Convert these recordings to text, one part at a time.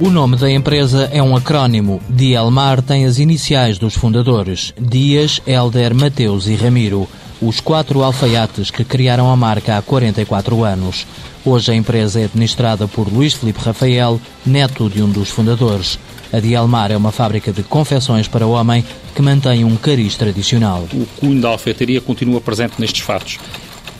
O nome da empresa é um acrónimo. Dielmar tem as iniciais dos fundadores, Dias, Helder, Mateus e Ramiro, os quatro alfaiates que criaram a marca há 44 anos. Hoje a empresa é administrada por Luís Felipe Rafael, neto de um dos fundadores. A Dielmar é uma fábrica de confecções para homem que mantém um cariz tradicional. O cunho da alfaiataria continua presente nestes fatos.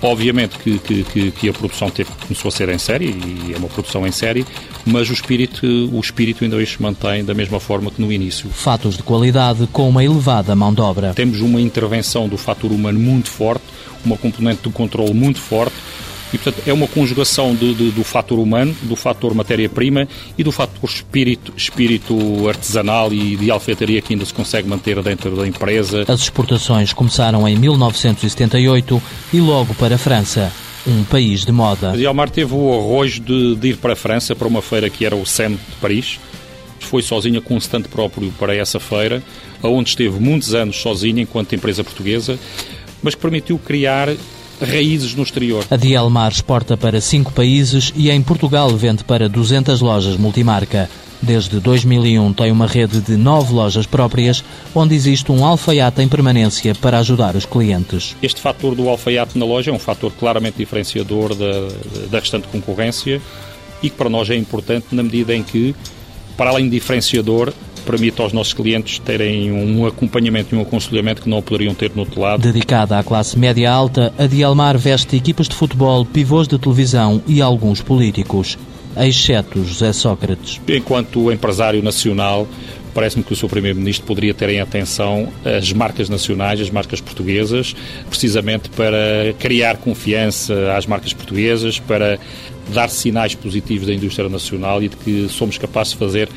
Obviamente que, que, que, a produção teve, começou a ser em série, e é uma produção em série, mas o espírito, o espírito ainda hoje se mantém da mesma forma que no início. Fatos de qualidade com uma elevada mão de obra. Temos uma intervenção do fator humano muito forte, uma componente do controle muito forte, e, portanto, é uma conjugação de, de, do fator humano, do fator matéria-prima e do fator espírito, espírito artesanal e de alfeitaria que ainda se consegue manter dentro da empresa. As exportações começaram em 1978 e logo para a França um país de moda. A Almar teve o arrojo de, de, ir para a França, para uma feira que era o SEM de Paris. Foi sozinha com um stand próprio para essa feira, onde esteve muitos anos sozinha enquanto empresa portuguesa, mas que permitiu criar raízes no exterior. A Dielmar exporta para cinco países e em Portugal vende para 200 lojas multimarca. Desde 2001 tem uma rede de nove lojas próprias, onde existe um alfaiate em permanência para ajudar os clientes. Este fator do alfaiate na loja é um fator claramente diferenciador da, da restante concorrência e que para nós é importante na medida em que, para além de diferenciador, permite aos nossos clientes terem um acompanhamento e um aconselhamento que não poderiam ter no outro lado. Dedicada à classe média alta, a Dielmar veste equipas de futebol, pivôs de televisão e alguns políticos, exceto José Sócrates. Enquanto empresário nacional, parece-me que o Sr. Primeiro-Ministro poderia ter em atenção as marcas nacionais, as marcas portuguesas, precisamente para criar confiança às marcas portuguesas, para dar sinais positivos da indústria nacional e de que somos capazes de fazer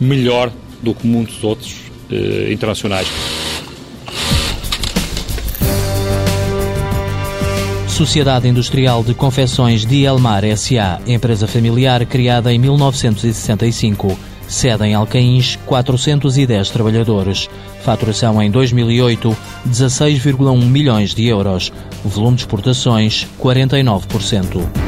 melhor do que muitos outros eh, internacionais. Sociedade Industrial de Confecções de Elmar S.A., empresa familiar criada em 1965. Sede em Alcaíns, 410 trabalhadores. Faturação em 2008, 16,1 milhões de euros. Volume de exportações, 49%.